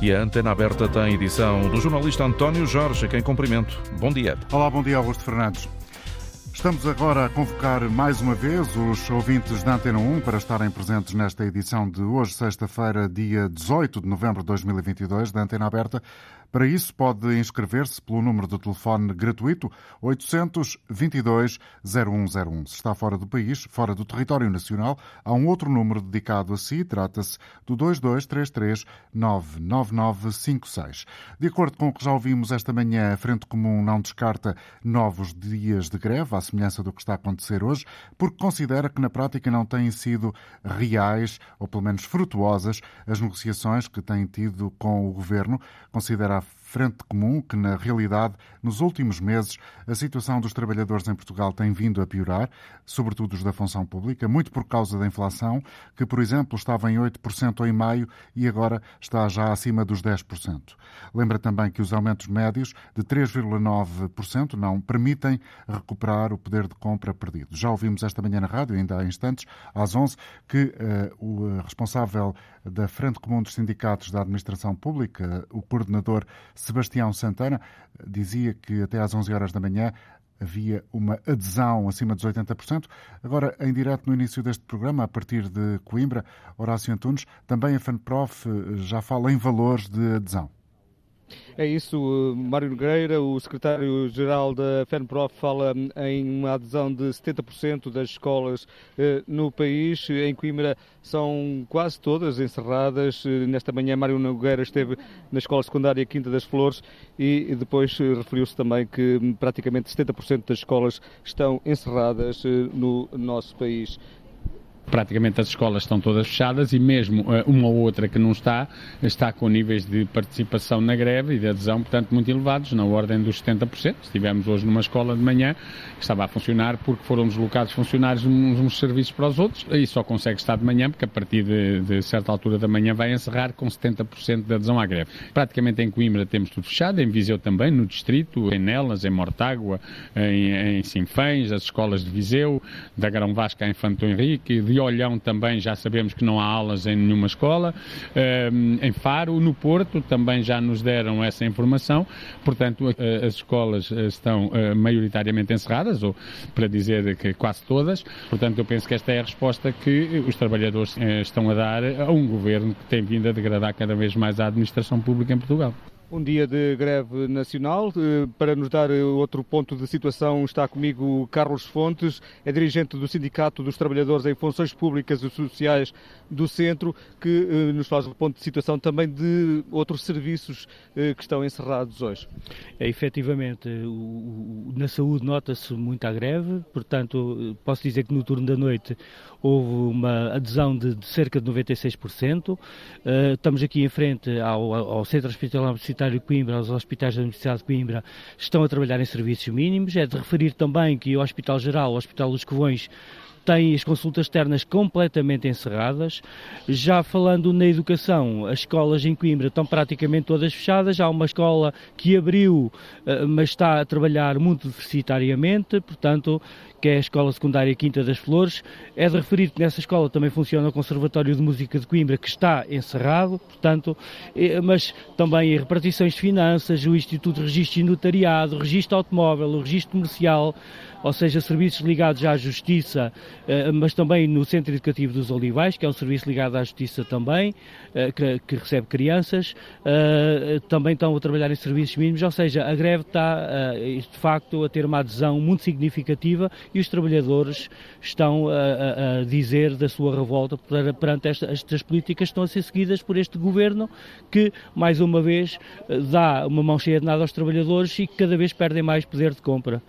E a antena aberta tem edição do jornalista António Jorge, a quem cumprimento. Bom dia. Olá, bom dia, Augusto Fernandes. Estamos agora a convocar mais uma vez os ouvintes da Antena 1 para estarem presentes nesta edição de hoje, sexta-feira, dia 18 de novembro de 2022, da Antena Aberta. Para isso, pode inscrever-se pelo número de telefone gratuito 822 0101. Se está fora do país, fora do território nacional, há um outro número dedicado a si. Trata-se do 2233 99956. De acordo com o que já ouvimos esta manhã, a Frente Comum não descarta novos dias de greve, à semelhança do que está a acontecer hoje, porque considera que na prática não têm sido reais, ou pelo menos frutuosas, as negociações que têm tido com o governo. Considera frente comum que, na realidade, nos últimos meses, a situação dos trabalhadores em Portugal tem vindo a piorar, sobretudo os da função pública, muito por causa da inflação, que, por exemplo, estava em 8% em maio e agora está já acima dos 10%. Lembra também que os aumentos médios de 3,9% não permitem recuperar o poder de compra perdido. Já ouvimos esta manhã na rádio, ainda há instantes, às 11, que uh, o responsável da Frente Comum dos Sindicatos da Administração Pública, o coordenador Sebastião Santana, dizia que até às 11 horas da manhã havia uma adesão acima dos 80%. Agora, em direto no início deste programa, a partir de Coimbra, Horácio Antunes, também a FANPROF já fala em valores de adesão. É isso, Mário Nogueira, o secretário-geral da FENPROF, fala em uma adesão de 70% das escolas eh, no país. Em Coimbra são quase todas encerradas. Nesta manhã, Mário Nogueira esteve na escola secundária Quinta das Flores e depois referiu-se também que praticamente 70% das escolas estão encerradas eh, no nosso país praticamente as escolas estão todas fechadas e mesmo uh, uma ou outra que não está, está com níveis de participação na greve e de adesão, portanto, muito elevados, na ordem dos 70%. Estivemos hoje numa escola de manhã que estava a funcionar porque foram deslocados funcionários uns, uns serviços para os outros e só consegue estar de manhã porque a partir de, de certa altura da manhã vai encerrar com 70% de adesão à greve. Praticamente em Coimbra temos tudo fechado, em Viseu também, no distrito, em Nelas, em Mortágua, em, em as escolas de Viseu, da Grão Vasca a Infanto Henrique, de Olhão também já sabemos que não há aulas em nenhuma escola. Ehm, em Faro, no Porto, também já nos deram essa informação. Portanto, as escolas eh, estão eh, maioritariamente encerradas, ou para dizer que quase todas. Portanto, eu penso que esta é a resposta que os trabalhadores eh, estão a dar a um governo que tem vindo a degradar cada vez mais a administração pública em Portugal. Um dia de greve nacional. Eh, para nos dar eh, outro ponto de situação, está comigo Carlos Fontes, é dirigente do Sindicato dos Trabalhadores em Funções Públicas e Sociais do Centro, que eh, nos faz o ponto de situação também de outros serviços que estão encerrados hoje. É, efetivamente, na saúde nota-se muita greve, portanto, posso dizer que no turno da noite houve uma adesão de, de cerca de 96%. Estamos aqui em frente ao, ao Centro Hospitalar Universitário de Coimbra, os hospitais da Universidade de Coimbra, estão a trabalhar em serviços mínimos. É de referir também que o Hospital Geral, o Hospital dos Covões, tem as consultas externas completamente encerradas. Já falando na educação, as escolas em Coimbra estão praticamente todas fechadas. Há uma escola que abriu, eh, mas está a trabalhar muito deficitariamente, portanto, que é a Escola Secundária Quinta das Flores. É de referir que nessa escola também funciona o Conservatório de Música de Coimbra, que está encerrado, portanto, mas também repartições de finanças, o Instituto de Registro e Notariado, o Registro Automóvel, o Registro Comercial, ou seja, serviços ligados à Justiça, eh, mas também no Centro Educativo dos Olivais, que é um serviço ligado à Justiça também, eh, que recebe crianças, eh, também estão a trabalhar em serviços mínimos, ou seja, a greve está, de facto, a ter uma adesão muito significativa e os trabalhadores estão a, a dizer da sua revolta perante esta, estas políticas que estão a ser seguidas por este governo que, mais uma vez, dá uma mão cheia de nada aos trabalhadores e que cada vez perdem mais poder de compra.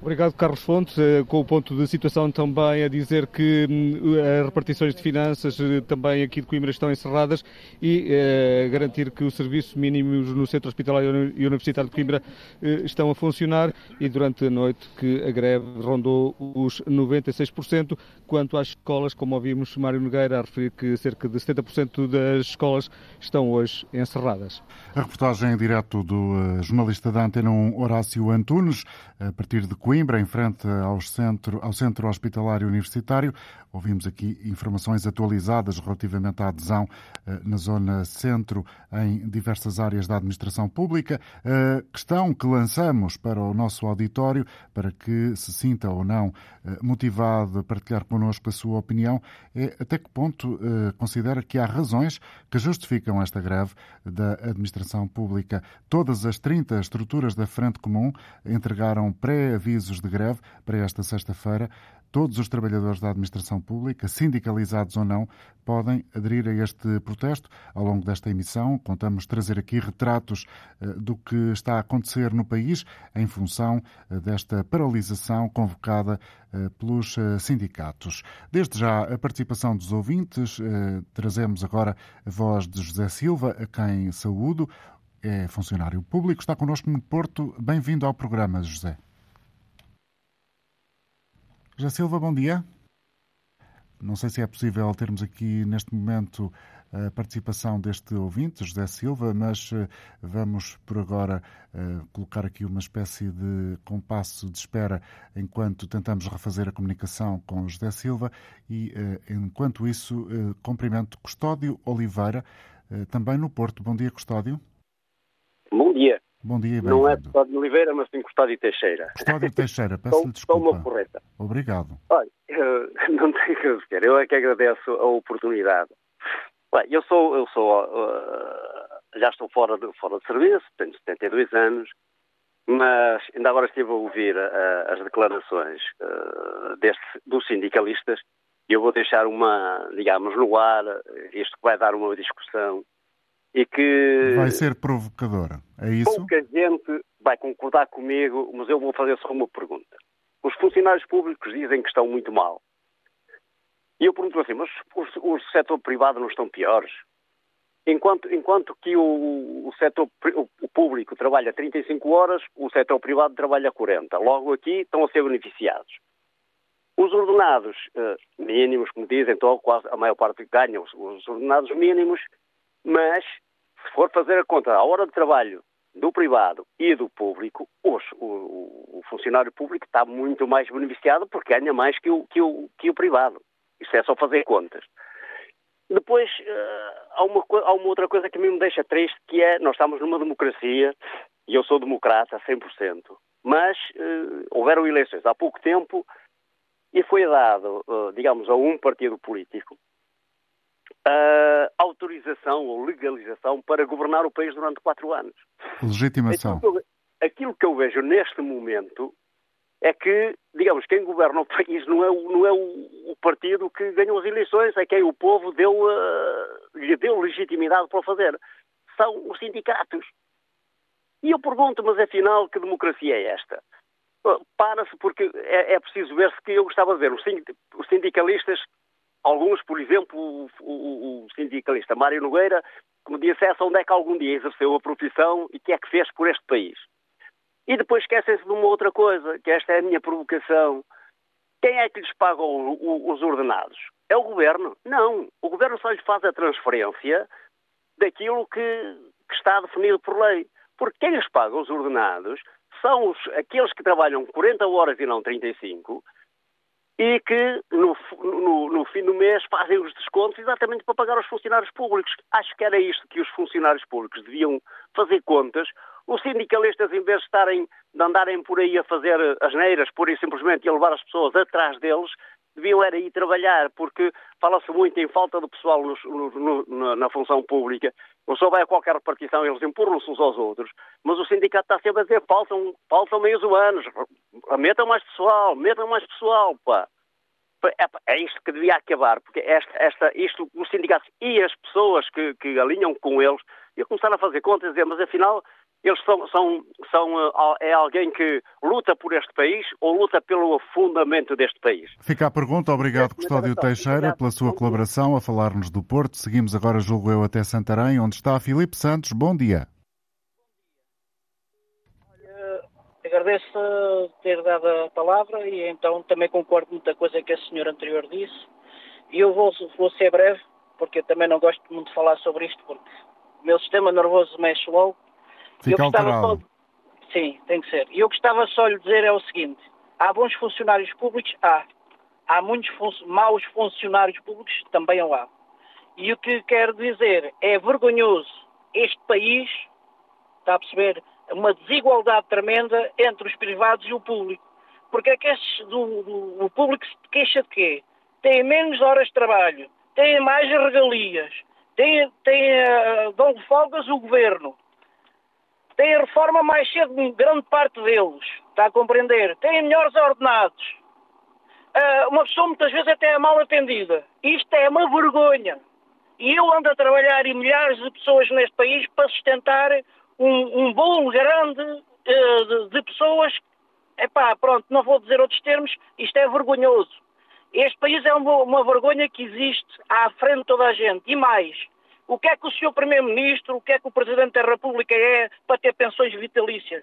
Obrigado, Carlos Fontes, eh, com o ponto de situação também a dizer que hum, as repartições de finanças eh, também aqui de Coimbra estão encerradas e eh, garantir que os serviços mínimos no Centro Hospitalar e Universitário de Coimbra eh, estão a funcionar e durante a noite que a greve rondou os 96%, quanto às escolas, como ouvimos Mário Nogueira a referir que cerca de 70% das escolas estão hoje encerradas. A reportagem em direto do jornalista da Antena 1, Horácio Antunes, a partir de Coimbra, em frente ao centro, ao centro Universitário. Ouvimos aqui informações atualizadas relativamente à adesão na zona centro em diversas áreas da administração pública. A questão que lançamos para o nosso auditório, para que se sinta ou não eh, motivado a partilhar connosco a sua opinião, é até que ponto eh, considera que há razões que justificam esta greve da administração pública. Todas as 30 estruturas da Frente Comum entregaram pré-avisos de greve para esta sexta-feira. Todos os trabalhadores da administração pública, sindicalizados ou não, podem aderir a este protesto. Ao longo desta emissão, contamos trazer aqui retratos eh, do que está a acontecer no país em função eh, desta paralisação convocada eh, pelos sindicatos. Desde já, a participação dos ouvintes, trazemos agora a voz de José Silva, a quem saúdo. É funcionário público, está connosco no Porto. Bem-vindo ao programa, José. José Silva, bom dia. Não sei se é possível termos aqui neste momento a participação deste ouvinte, José Silva, mas eh, vamos por agora eh, colocar aqui uma espécie de compasso de espera enquanto tentamos refazer a comunicação com José Silva e, eh, enquanto isso, cumprimento Custódio Oliveira, também no Porto. Bom dia, Custódio. Bom dia. Bom dia, bem Não é Custódio Oliveira, mas sim Custódio Teixeira. Custódio Teixeira, peço-lhe desculpa. Estou uma correta. Obrigado. Olha, não tenho que dizer, eu é que agradeço a oportunidade. Bem, eu sou, eu sou, uh, já estou fora de, fora de serviço, tenho 72 anos, mas ainda agora estive a ouvir uh, as declarações uh, deste, dos sindicalistas e eu vou deixar uma, digamos, no ar, isto vai dar uma discussão e que... Vai ser provocadora, é isso? Pouca gente vai concordar comigo, mas eu vou fazer só uma pergunta. Os funcionários públicos dizem que estão muito mal. E eu pergunto assim, mas o, setor privado não estão piores? Enquanto, enquanto que o, o setor o público trabalha 35 horas, o setor privado trabalha 40. Logo aqui estão a ser beneficiados. Os ordenados uh, mínimos, como dizem, então quase a maior parte ganham os, os ordenados mínimos, mas se for fazer a conta a hora de trabalho do privado e do público, os, o, o, funcionário público está muito mais beneficiado porque ganha mais que o, que o, que o privado. Isso é só fazer contas. Depois, uh, há, uma, há uma outra coisa que me deixa triste, que é, nós estamos numa democracia, e eu sou democrata 100%, mas uh, houveram eleições há pouco tempo e foi dado, uh, digamos, a um partido político a autorização ou legalização para governar o país durante quatro anos. Legitimação. Aquilo que eu, aquilo que eu vejo neste momento é que, digamos, quem governa o país não é o, não é o, o partido que ganhou as eleições, é quem o povo deu, uh, lhe deu legitimidade para o fazer. São os sindicatos. E eu pergunto, mas afinal, que democracia é esta? Uh, Para-se porque é, é preciso ver-se que eu gostava de ver os sindicalistas, alguns, por exemplo, o, o, o sindicalista Mário Nogueira, que me dissesse onde é que algum dia exerceu a profissão e o que é que fez por este país. E depois esquecem-se de uma outra coisa, que esta é a minha provocação. Quem é que lhes paga o, o, os ordenados? É o governo? Não. O governo só lhes faz a transferência daquilo que, que está definido por lei. Porque quem lhes paga os ordenados são os, aqueles que trabalham 40 horas e não 35 e que no, no, no, fim do mês fazem os descontos exatamente para pagar aos funcionários públicos. Acho que era isto que os funcionários públicos deviam fazer contas os sindicalistas, em vez de, estarem, de andarem por aí a fazer as neiras, pura e simplesmente, e a levar as pessoas atrás deles, deviam era ir trabalhar, porque fala-se muito em falta de pessoal no, no, na função pública. O pessoal vai a qualquer repartição, eles empurram-se uns aos outros, mas o sindicato está sempre a dizer faltam, faltam meios humanos, metam mais pessoal, metam mais pessoal, pá. É, é isto que devia acabar, porque esta, esta, isto, os sindicatos e as pessoas que, que alinham com eles, e começaram a fazer contas e dizer, mas afinal eles são, são, são, eh, é alguém que luta por este país ou luta pelo afundamento deste país? Fica a pergunta. Obrigado, Custódio Teixeira, pela sua colaboração a falar-nos do Porto. Seguimos agora, julgo eu, até Santarém, onde está Filipe Santos. Bom dia. agradeço ter dado a palavra e então também concordo com muita coisa que a senhora anterior disse. E eu vou, vou ser breve, porque eu também não gosto muito de falar sobre isto, porque o meu sistema nervoso mexe logo Fica alterado. Só... Sim, tem que ser. E eu gostava só de lhe dizer é o seguinte. Há bons funcionários públicos? Há. Há muitos fun maus funcionários públicos? Também há. E o que quero dizer é vergonhoso este país, está a perceber, uma desigualdade tremenda entre os privados e o público. Porque é que estes do, do, o público se queixa de quê? Tem menos horas de trabalho, tem mais regalias, tem, tem, uh, dão folgas o governo, tem a reforma mais cedo em grande parte deles, está a compreender? Tem melhores ordenados. Uh, uma pessoa muitas vezes até é mal atendida. Isto é uma vergonha. E eu ando a trabalhar e milhares de pessoas neste país para sustentar um, um bolo grande uh, de, de, pessoas. Epá, pronto, não vou dizer outros termos, isto é vergonhoso. Este país é uma, uma vergonha que existe à frente de toda a gente. E mais, o que é que o Sr. Primeiro-Ministro, o que é que o Presidente da República é para ter pensões vitalícias?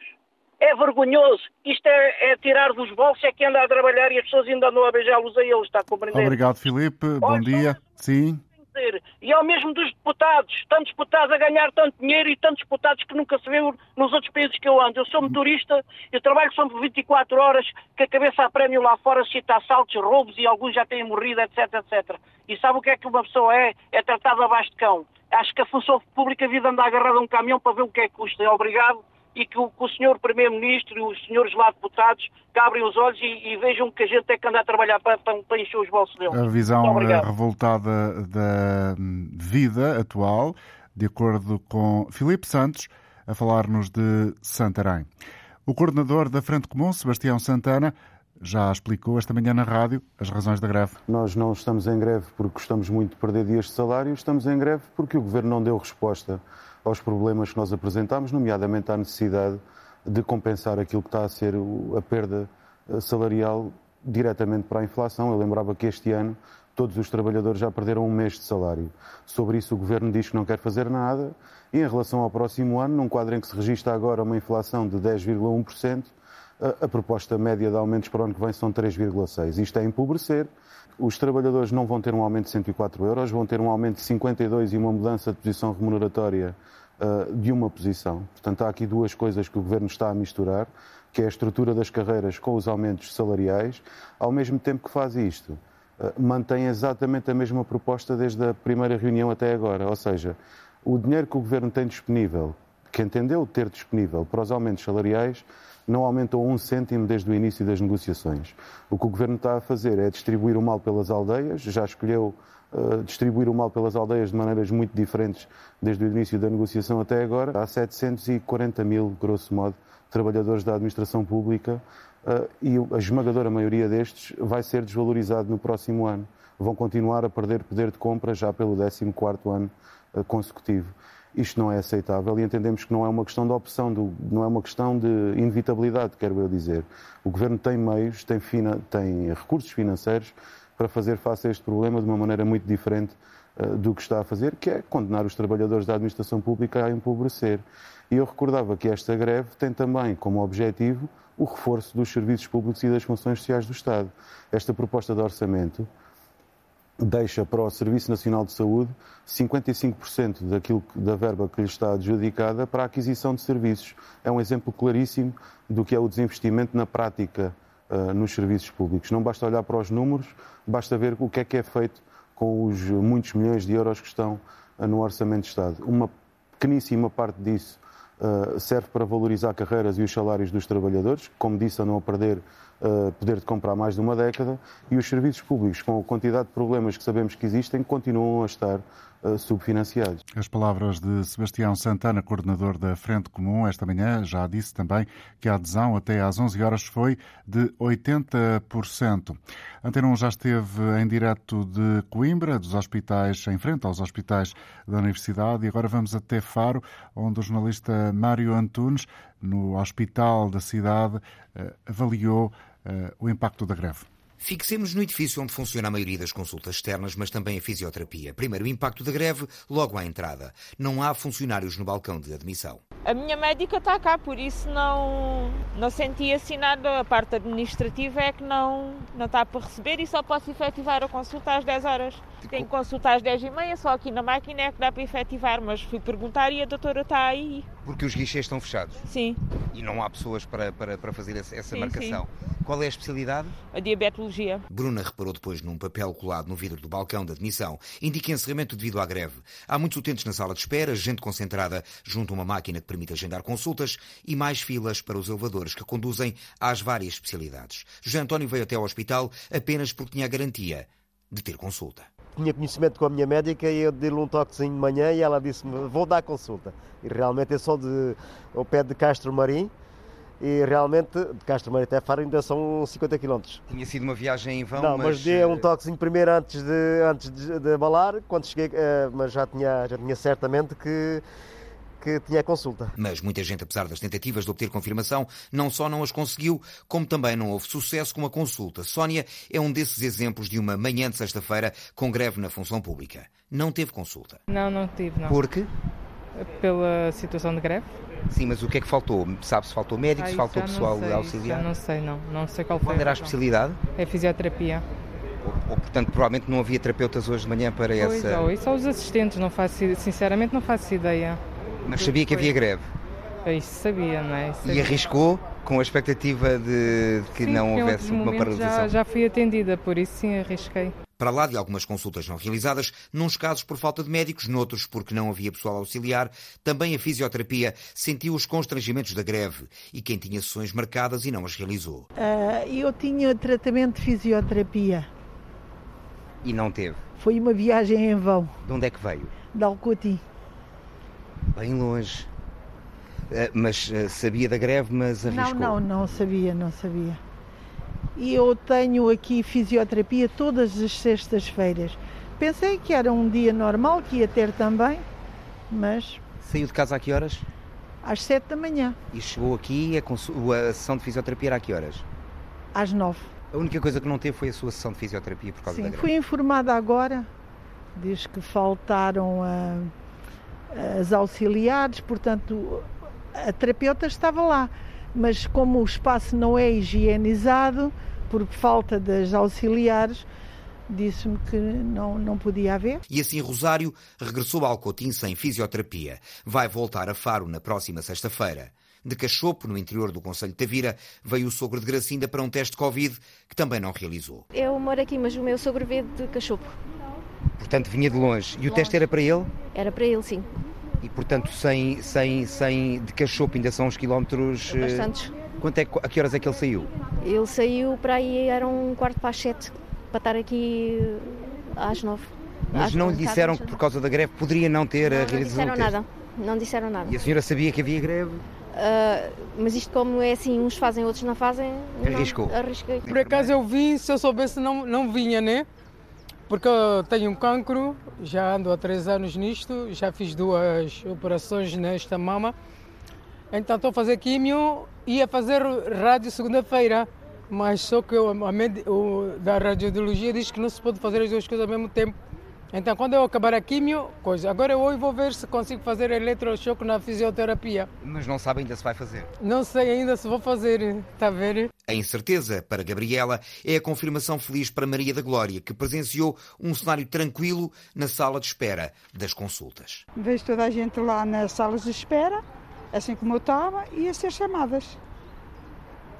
É vergonhoso. Isto é, é tirar dos bolsos, é que anda a trabalhar e as pessoas ainda andam a beijá-los a eles, está a compreender? Obrigado, Filipe. Bom dia. Sim dizer. E ao mesmo dos deputados, tantos deputados a ganhar tanto dinheiro e tantos deputados que nunca se viu nos outros países que eu ando. Eu sou motorista, eu trabalho por 24 horas, que a cabeça a prémio lá fora cita assaltos, roubos e alguns já têm morrido, etc, etc. E sabe o que é que uma pessoa é? É tratada abaixo de cão. Acho que a função pública vida anda agarrada a um caminhão para ver o que é que custa. Obrigado e que o, que o senhor Primeiro-Ministro e os senhores lá deputados que abrem os olhos e, e, vejam que a gente tem que andar a trabalhar para, para, para encher os bolsos deles. A visão revoltada da vida atual, de acordo com Filipe Santos, a falar-nos de Santarém. O coordenador da Frente Comum, Sebastião Santana, já explicou esta manhã na rádio as razões da greve. Nós não estamos em greve porque gostamos muito de perder dias de salário, estamos em greve porque o Governo não deu resposta aos problemas que nós apresentámos, nomeadamente à necessidade de compensar aquilo que está a ser a perda eh, salarial diretamente para a inflação. Eu lembrava que este ano todos os trabalhadores já perderam um mês de salário. Sobre isso o Governo diz que não quer fazer nada e em relação ao próximo ano, num quadro em que se registra agora uma inflação de 10,1%, a, a proposta média de aumentos para o ano que vem são 3,6%. Isto é empobrecer. Os trabalhadores não vão ter um aumento de 104 euros, vão ter um aumento de 52 e uma mudança de posição remuneratória uh, de uma posição. Portanto, há aqui duas coisas que o Governo está a misturar, que é a estrutura das carreiras com os aumentos salariais, ao mesmo tempo que faz isto. Uh, mantém exatamente a mesma proposta desde a primeira reunião até agora, ou seja, o dinheiro que o Governo tem disponível, que entendeu ter disponível para os aumentos salariais, não aumentou um cêntimo desde o início das negociações. O que o Governo está a fazer é distribuir o mal pelas aldeias, já escolheu uh, distribuir o mal pelas aldeias de maneiras muito diferentes desde o início da negociação até agora. Há 740 mil, grosso modo, trabalhadores da administração pública uh, e a esmagadora maioria destes vai ser desvalorizado no próximo ano. Vão continuar a perder poder de compra já pelo 14º ano uh, consecutivo. Isto não é aceitável e entendemos que não é uma questão de opção, não é uma questão de inevitabilidade, quero eu dizer. O Governo tem meios, tem, fina, tem recursos financeiros para fazer face a este problema de uma maneira muito diferente uh, do que está a fazer, que é condenar os trabalhadores da administração pública a empobrecer. E eu recordava que esta greve tem também como objetivo o reforço dos serviços públicos e das funções sociais do Estado. Esta proposta de orçamento deixa para o Serviço Nacional de Saúde 55% daquilo da verba que lhe está adjudicada para a aquisição de serviços. É um exemplo claríssimo do que é o desinvestimento na prática uh, nos serviços públicos. Não basta olhar para os números, basta ver o que é que é feito com os muitos milhões de euros que estão uh, no Orçamento de Estado. Uma pequeníssima parte disso uh, serve para valorizar carreiras e os salários dos trabalhadores, como disse, a não perder poder de comprar mais de uma década, e os serviços públicos, com a quantidade de problemas que sabemos que existem, continuam a estar uh, subfinanciados. As palavras de Sebastião Santana, coordenador da Frente Comum, esta manhã já disse também que a adesão até às 11 horas foi de 80%. Antena já esteve em direto de Coimbra, dos hospitais, em frente aos hospitais da Universidade, e agora vamos até Faro, onde o jornalista Mário Antunes, no hospital da cidade, eh, avaliou eh, o impacto da greve. Fixemos no edifício onde funciona a maioria das consultas externas, mas também a fisioterapia. Primeiro, o impacto da greve, logo à entrada. Não há funcionários no balcão de admissão. A minha médica está cá, por isso não, não senti assim nada. A parte administrativa é que não, não está para receber e só posso efetivar a consulta às 10 horas. Tenho consulta às 10h30, só aqui na máquina é que dá para efetivar, mas fui perguntar e a doutora está aí. Porque os guichês estão fechados? Sim. E não há pessoas para, para, para fazer essa sim, marcação? Sim. Qual é a especialidade? A diabetologia. Bruna reparou depois num papel colado no vidro do balcão de admissão. Indica encerramento devido à greve. Há muitos utentes na sala de espera, gente concentrada junto a uma máquina que permite agendar consultas e mais filas para os elevadores que conduzem às várias especialidades. José António veio até ao hospital apenas porque tinha a garantia de ter consulta tinha conhecimento com a minha médica e eu dei-lhe um toquezinho de manhã e ela disse-me, vou dar consulta. E realmente eu sou de, ao pé de Castro Marim e realmente de Castro Marim até Faro ainda são 50 km. Tinha sido uma viagem em vão, Não, mas... mas dei um toquezinho primeiro antes de, antes de, de abalar, quando cheguei, eh, mas já tinha, já tinha certamente que que tinha consulta. Mas muita gente, apesar das tentativas de obter confirmação, não só não as conseguiu, como também não houve sucesso com a consulta. Sónia é um desses exemplos de uma manhã de sexta-feira com greve na função pública. Não teve consulta. Não, não tive, não. Por quê? Pela situação de greve. Sim, mas o que é que faltou? Sabe se faltou médicos, se faltou pessoal sei, auxiliar? não sei, não. Não sei qual foi. Qual era a especialidade? É fisioterapia. Ou, ou, portanto, provavelmente não havia terapeutas hoje de manhã para pois, essa... Pois, só os assistentes, não faço, sinceramente não faço ideia. Mas sabia que havia greve? Isso sabia, não é? Sabia. E arriscou com a expectativa de que sim, não houvesse uma paralisação? Já, já fui atendida, por isso sim arrisquei. Para lá de algumas consultas não realizadas, nos casos por falta de médicos, noutros porque não havia pessoal auxiliar, também a fisioterapia sentiu os constrangimentos da greve e quem tinha sessões marcadas e não as realizou. Uh, eu tinha tratamento de fisioterapia. E não teve? Foi uma viagem em vão. De onde é que veio? De Alcotim. Bem longe. Uh, mas uh, sabia da greve, mas arriscou? Não, não, não sabia, não sabia. E eu tenho aqui fisioterapia todas as sextas-feiras. Pensei que era um dia normal, que ia ter também, mas... Saiu de casa a que horas? Às sete da manhã. E chegou aqui, a, a sessão de fisioterapia era a que horas? Às nove. A única coisa que não teve foi a sua sessão de fisioterapia por causa Sim, da greve? fui informada agora. Diz que faltaram a as auxiliares, portanto, a terapeuta estava lá. Mas como o espaço não é higienizado, por falta das auxiliares, disse-me que não, não podia haver. E assim Rosário regressou ao Alcotim sem fisioterapia. Vai voltar a Faro na próxima sexta-feira. De Cachopo, no interior do Conselho de Tavira, veio o sogro de Gracinda para um teste de Covid que também não realizou. Eu moro aqui, mas o meu sogro veio de Cachopo. Portanto, vinha de longe. E longe. o teste era para ele? Era para ele, sim. E, portanto, sem, sem, sem de Cachopo ainda são uns quilómetros... Bastantes. Quanto é, a que horas é que ele saiu? Ele saiu para aí, era um quarto para as sete, para estar aqui às nove. Mas não lhe disseram que por causa da greve poderia não ter não, realizado Não disseram nada, não disseram nada. E a senhora sabia que havia greve? Uh, mas isto como é assim, uns fazem, outros não fazem. Arriscou? Não, arrisquei. Por acaso eu vim, se eu soubesse não, não vinha, né? Porque eu tenho um cancro, já ando há três anos nisto, já fiz duas operações nesta mama. Então estou a fazer químio e a fazer rádio segunda-feira. Mas só que o, a o, da radiologia diz que não se pode fazer as duas coisas ao mesmo tempo. Então quando eu acabar a químio, coisa. Agora eu vou ver se consigo fazer eletrochoque na fisioterapia. Mas não sabe ainda se vai fazer? Não sei ainda se vou fazer, está a ver? A incerteza para Gabriela é a confirmação feliz para Maria da Glória, que presenciou um cenário tranquilo na sala de espera das consultas. Vejo toda a gente lá nas salas de espera, assim como eu estava, e a ser chamadas.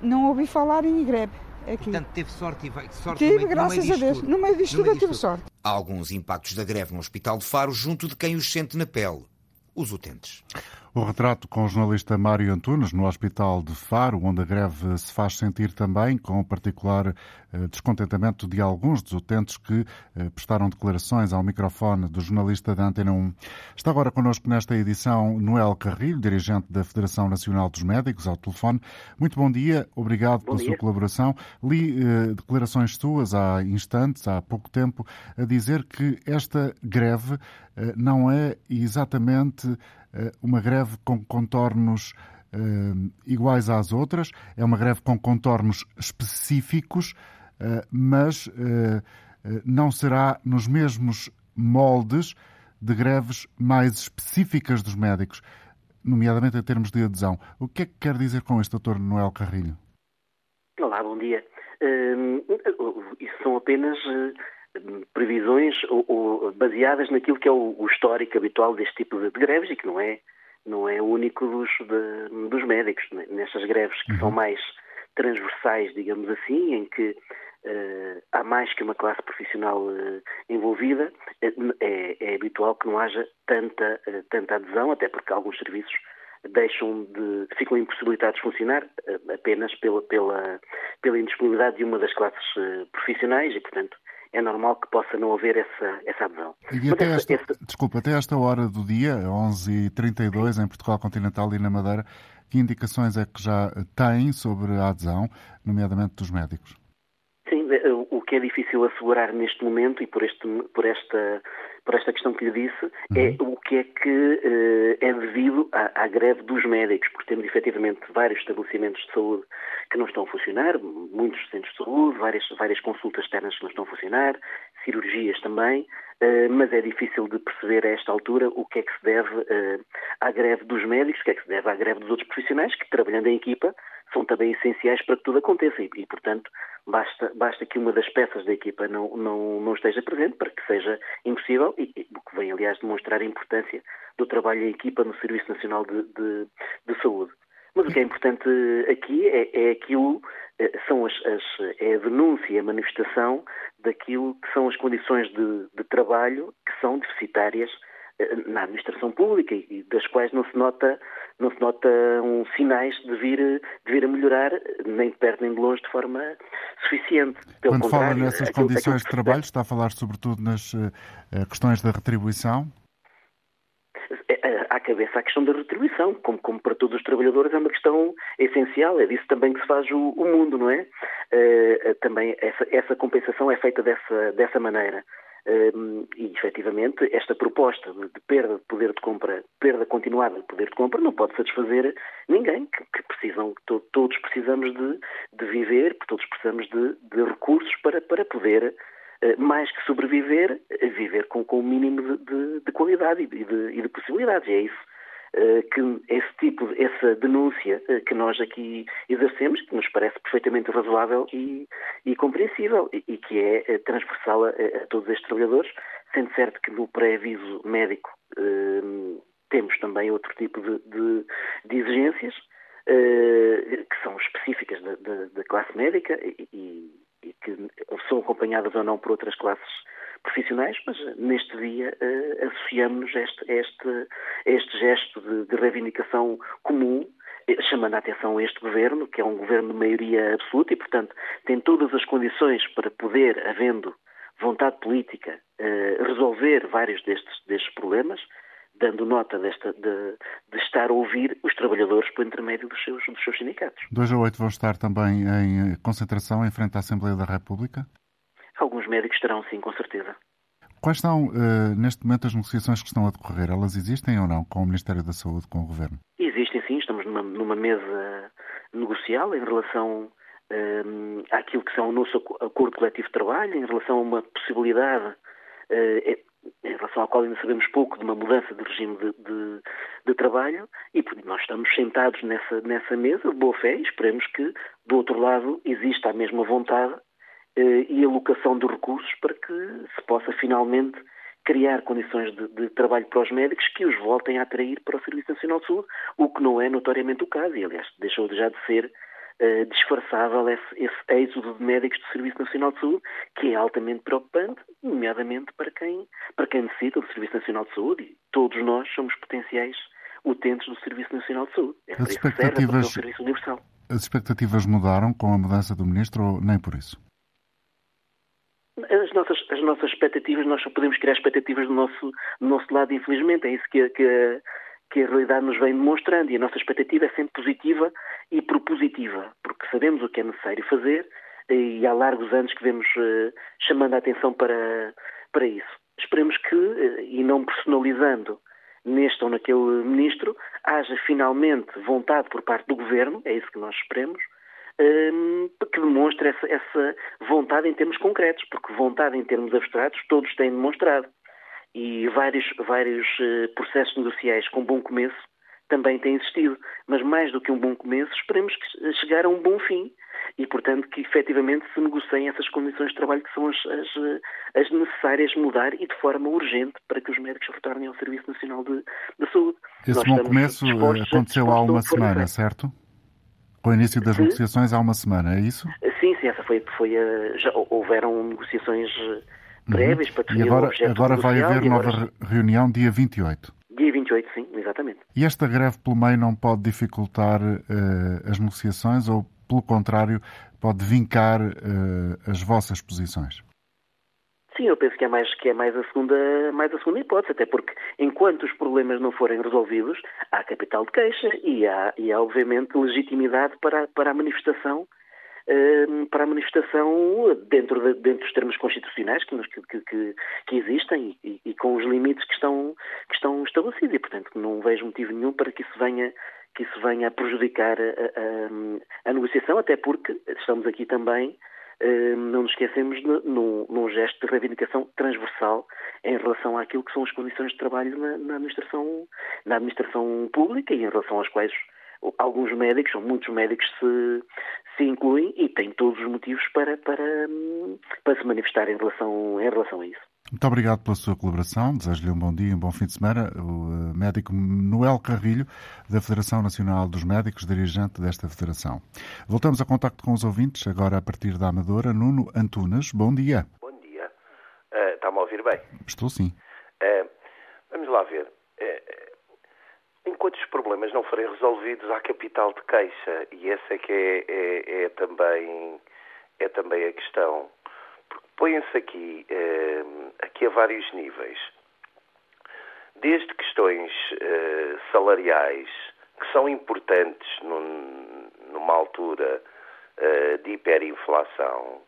Não ouvi falar em greve. Aqui. Portanto, teve sorte e vai sorte tive, no meio, graças no meio a Deus. Tudo. No meio disto no tudo meio tive tudo. sorte. Há alguns impactos da greve no Hospital de Faro junto de quem os sente na pele. Os utentes. O retrato com o jornalista Mário Antunes no Hospital de Faro, onde a greve se faz sentir também, com particular descontentamento de alguns dos utentes que eh, prestaram declarações ao microfone do jornalista da Antena 1. Está agora connosco nesta edição Noel Carrilho, dirigente da Federação Nacional dos Médicos, ao telefone. Muito bom dia, obrigado bom pela dia. sua colaboração. Li eh, declarações suas há instantes, há pouco tempo, a dizer que esta greve eh, não é exatamente eh, uma greve com contornos eh, iguais às outras, é uma greve com contornos específicos, eh, mas eh, eh, não será nos mesmos moldes de greves mais específicas dos médicos, nomeadamente em termos de adesão. O que é que quer dizer com isto, Dr. Noel Carrilho? Olá, bom dia. Hum, isso são apenas previsões baseadas naquilo que é o, histórico habitual deste tipo de, greves e que não é, não é único dos, de, dos médicos. Né? Nestas greves que são uhum. mais transversais, digamos assim, em que uh, há mais que uma classe profissional uh, envolvida, é, é, habitual que não haja tanta, uh, tanta adesão, até porque alguns serviços deixam de, ficam impossibilitados de funcionar apenas pela, pela, pela indisponibilidade de uma das classes profissionais e, portanto, é normal que possa não haver essa, essa adesão. E até esta, essa... Desculpa, até esta hora do dia, 11h32, em Portugal Continental e na Madeira, que indicações é que já têm sobre a adesão, nomeadamente dos médicos? Sim, o que é difícil assegurar neste momento e por, este, por, esta, por esta questão que lhe disse é uhum. o que é que uh, é devido à, à, greve dos médicos, porque temos efetivamente vários estabelecimentos de saúde que não estão a funcionar, muitos centros de saúde, várias, várias consultas externas que não estão a funcionar, cirurgias também, uh, mas é difícil de perceber a esta altura o que é que se deve à greve dos médicos, o que é que se deve à greve dos outros profissionais que, trabalhando em equipa, são também essenciais para que tudo aconteça e, e portanto, basta, basta que uma das peças da equipa não, não, não esteja presente para que seja impossível e, e o que vem, aliás, demonstrar a importância do trabalho em equipa no Serviço Nacional de, de, de Saúde. Mas o que é importante aqui é, é aquilo, eh, são as, as, é a denúncia a manifestação daquilo que são as condições de, de trabalho que são deficitárias eh, na administração pública e das quais não se nota não se notam sinais de vir, de vir a melhorar nem de perto nem de longe de forma suficiente. Pelo Quando fala nessas aquilo, condições aquilo de trabalho, está a falar sobretudo nas uh, questões da retribuição? À cabeça a questão da retribuição, como, como, para todos os trabalhadores é uma questão essencial, é disso também que se faz o, o mundo, não é? Uh, também essa, essa compensação é feita dessa, dessa maneira e, efetivamente, esta proposta de, perda de poder de compra, perda continuada de poder de compra, não pode satisfazer ninguém, que, que precisam, to, todos precisamos de, de viver, todos precisamos de, de recursos para, para poder, eh, mais que sobreviver, viver com, com o mínimo de, de qualidade e de, e de possibilidades. E é isso que esse tipo, essa denúncia eh, que nós aqui exercemos, que nos parece perfeitamente razoável e, e compreensível, e, e, que é eh, transversal a, a, todos estes trabalhadores, sendo certo que no pré-aviso médico eh, temos também outro tipo de, de, de exigências eh, que são específicas da classe médica e, e, que são acompanhadas ou não por outras classes profissionais, mas neste dia uh, associamos-nos a este, este, este gesto de, de reivindicação comum eh, chamando a atenção a este governo, que é um governo de maioria absoluta e, portanto, tem todas as condições para poder, havendo vontade política, resolver vários destes, destes problemas, dando nota desta, de, de, estar a ouvir os trabalhadores por intermédio dos seus, dos seus sindicatos. 2 a 8 vão estar também em concentração em frente à Assembleia da República? Alguns médicos estarão, sim, com certeza. Quais são, uh, neste momento, as negociações que estão a decorrer? Elas existem ou não com o Ministério da Saúde, com o Governo? Existem, sim. Estamos numa, numa mesa negocial em relação um, eh, àquilo que são o nosso acordo coletivo de trabalho, em relação a uma possibilidade, uh, em relação à qual ainda sabemos pouco, de uma mudança de regime de, de, de trabalho, e nós estamos sentados nessa, nessa mesa de boa fé e esperemos que, do outro lado, exista a mesma vontade e alocação de recursos para que se possa finalmente criar condições de, de, trabalho para os médicos que os voltem a atrair para o Serviço Nacional de Saúde, o que não é notoriamente o caso, e aliás deixou já de ser uh, disfarçável esse, esse êxodo de médicos do Serviço Nacional de Saúde, que é altamente preocupante, nomeadamente para quem, para quem necessita do Serviço Nacional de Saúde, e todos nós somos potenciais utentes do Serviço Nacional de Saúde. É as expectativas, serve, é Serviço Universal. As expectativas mudaram com a mudança do Ministro ou nem por isso? As nossas, as nossas expectativas, nós só podemos criar expectativas do nosso, do nosso lado, infelizmente. É isso que, que, que a realidade nos vem demonstrando. E a nossa expectativa é sempre positiva e propositiva, porque sabemos o que é necessário fazer e há largos anos que vemos uh, chamando a atenção para, para isso. Esperemos que, uh, e não personalizando neste ou naquele ministro, haja finalmente vontade por parte do governo, é isso que nós esperemos, que demonstre essa, essa, vontade em termos concretos, porque vontade em termos abstratos todos têm demonstrado. E vários, vários uh, processos negociais com bom começo também tem existido. Mas mais do que um bom começo, esperemos que chegar a um bom fim e, portanto, que efetivamente se negociem essas condições de trabalho que são as, as, as necessárias mudar e de forma urgente para que os médicos retornem ao Serviço Nacional de, de Saúde. Esse Nós bom começo eh, aconteceu há uma semana, certo? Com o início das sim. negociações há uma semana, é isso? Sim, sim, essa foi, foi a, já houveram negociações eh, prévias uhum. para definir E agora, o objeto agora vai haver agora... nova reunião dia 28. Dia 28, sim, exatamente. E esta greve pelo meio não pode dificultar uh, as negociações ou, pelo contrário, pode vincar uh, as vossas posições? Sim, eu penso que é mais que é mais a segunda mais a segunda hipótese, até porque enquanto os problemas não forem resolvidos, há capital de queixa e há, e há obviamente legitimidade para, para a manifestação ehm, para a manifestação dentro, de, dentro dos termos constitucionais que, que, que, que existem e, e, com os limites que estão, que estão estabelecidos. E, portanto, não vejo motivo nenhum para que isso venha, que isso venha a prejudicar a, a, a negociação, até porque estamos aqui também não nos esquecemos num, num gesto de reivindicação transversal em relação àquilo que são as condições de trabalho na, na, administração, na administração pública e em relação às quais alguns médicos, ou muitos médicos, se, se incluem e têm todos os motivos para, para, para se manifestar em relação, em relação a isso. Muito obrigado pela sua colaboração. Desejo-lhe um bom dia e um bom fim de semana. O eh, médico Noel Carrilho, da Federação Nacional dos Médicos, dirigente desta federação. Voltamos a contacto com os ouvintes, agora a partir da Amadora. Nuno Antunas, bom dia. Bom dia. Uh, Está-me a ouvir bem? Estou sim. Uh, vamos lá ver. Uh, enquanto os problemas não forem resolvidos, há capital de queixa e essa é que é, é, é também, é também a questão põem-se aqui, eh, aqui a vários níveis. Desde questões eh, salariais, que são importantes num, numa altura eh, de hiperinflação,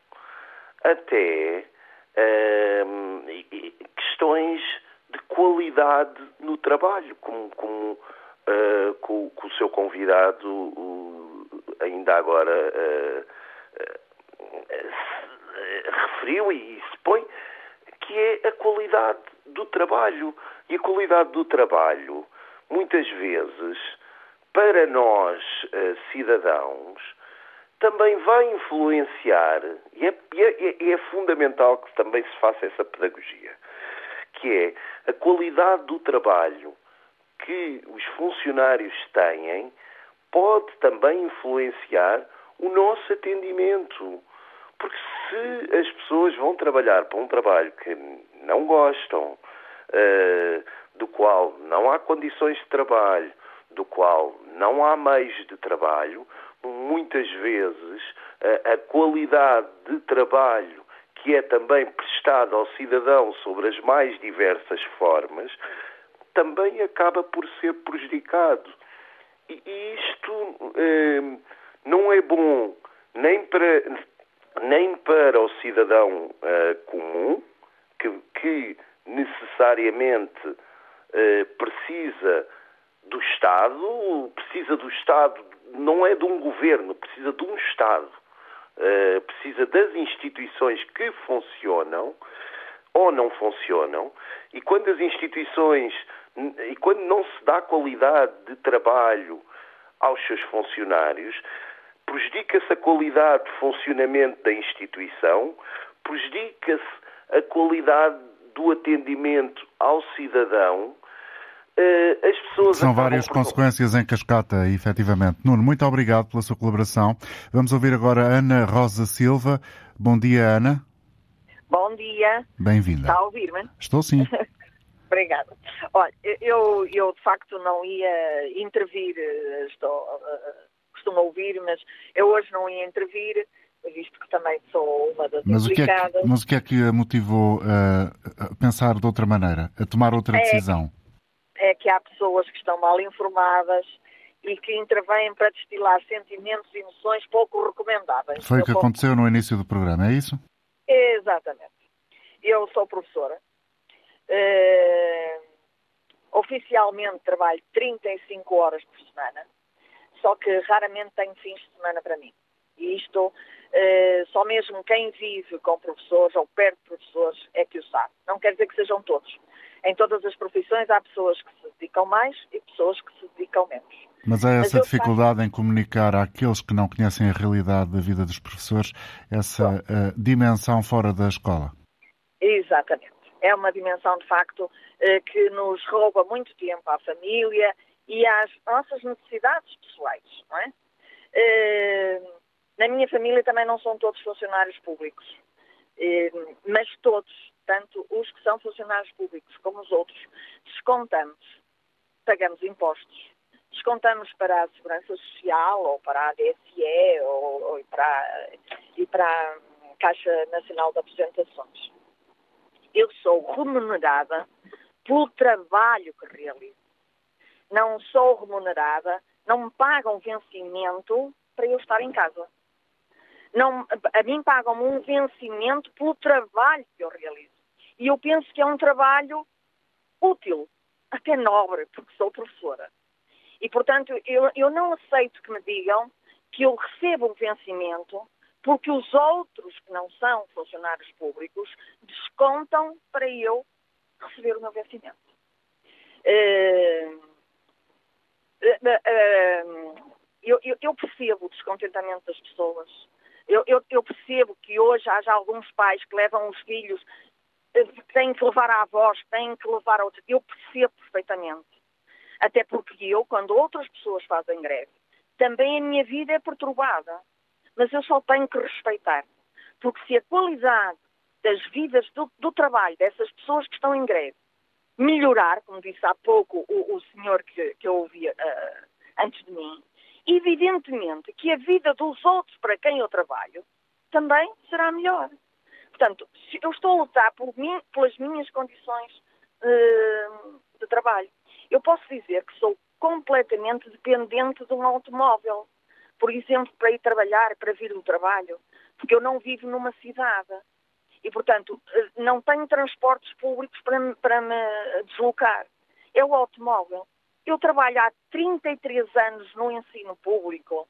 até questões de qualidade no trabalho, como, como com, com, o seu convidado ainda agora referiu e se põe, que é a qualidade do trabalho. E a qualidade do trabalho, muitas vezes, para nós eh, cidadãos, também vai influenciar, e é, é, é, fundamental que também se faça essa pedagogia, que é a qualidade do trabalho que os funcionários têm pode também influenciar o nosso atendimento. Porque se as pessoas vão trabalhar para um trabalho que não gostam, uh, do qual não há condições de trabalho, do qual não há meios de trabalho, muitas vezes uh, a qualidade de trabalho que é também prestado ao cidadão sobre as mais diversas formas, também acaba por ser prejudicado. E isto uh, não é bom nem para nem para o cidadão uh, comum, que, que necessariamente uh, precisa do Estado, precisa do Estado, não é de um governo, precisa de um Estado, uh, precisa das instituições que funcionam ou não funcionam, e quando as instituições, e quando não se dá qualidade de trabalho aos seus funcionários, prejudica-se a qualidade de funcionamento da instituição, prejudica-se a qualidade do atendimento ao cidadão. Eh, as pessoas São várias consequências em cascata, efetivamente. Nuno, muito obrigado pela sua colaboração. Vamos ouvir agora a Ana Rosa Silva. Bom dia, Ana. Bom dia. Bem-vinda. Está a ouvir-me? Estou sim. Obrigada. Olha, eu, eu de facto não ia intervir, eh, estou, costumo ouvir, mas eu hoje não ia intervir, visto que também sou uma das mas implicadas. O que é que, mas o que é que a motivou uh, a pensar de outra maneira, a tomar outra é, decisão? É que há pessoas que estão mal informadas e que intervêm para destilar sentimentos e emoções pouco recomendáveis. Foi o que aconteceu no início do programa, é isso? Exatamente. Eu sou professora. Uh, oficialmente trabalho 35 horas por semana só que raramente tenho fins de semana para mim. E isto, eh, só mesmo quem vive com professores ou perto de professores é que o sabe. Não quer dizer que sejam todos. Em todas as profissões há pessoas que se dedicam mais e pessoas que se dedicam menos. Mas há essa Mas dificuldade faço... em comunicar àqueles que não conhecem a realidade da vida dos professores essa uh, dimensão fora da escola. Exatamente. É uma dimensão, de facto, uh, que nos rouba muito tempo à família e às nossas necessidades pessoais, não é? Uh, na minha família também não são todos funcionários públicos, mas todos, tanto os que são funcionários públicos como os outros, descontamos, pagamos impostos descontamos para a Segurança Social ou para a ADSE ou, ou para, e para a Caixa Nacional de Apresentações. Eu sou remunerada pelo trabalho que realizo. Não sou remunerada, não me pagam vencimento para eu estar em casa. Não, a mim pagam-me um vencimento pelo trabalho que eu realizo. E eu penso que é um trabalho útil, até nobre, porque sou professora. E, portanto, eu, eu não aceito que me digam que eu recebo um vencimento porque os outros que não são funcionários públicos descontam para eu receber o meu vencimento. Uh, eu, eu, eu, percebo o descontentamento das pessoas. Eu, eu, percebo que hoje há alguns pais que levam os filhos, têm que levar a avós, têm que levar a outros. Eu percebo perfeitamente. Até porque eu, quando outras pessoas fazem greve, também a minha vida é perturbada. Mas eu só tenho que respeitar. Porque se a qualidade das vidas do, do trabalho dessas pessoas que estão em greve melhorar, como disse há pouco o, o senhor que, que eu ouvi uh, antes de mim, evidentemente que a vida dos outros para quem eu trabalho também será melhor. Portanto, eu estou a lutar por mim, pelas minhas condições uh, de trabalho. Eu posso dizer que sou completamente dependente de um automóvel. Por exemplo, para ir trabalhar, para vir do trabalho, porque eu não vivo numa cidade. E, portanto, eh, não tenho transportes públicos para me, para me deslocar. É o automóvel. Eu trabalho há 33 anos no ensino público.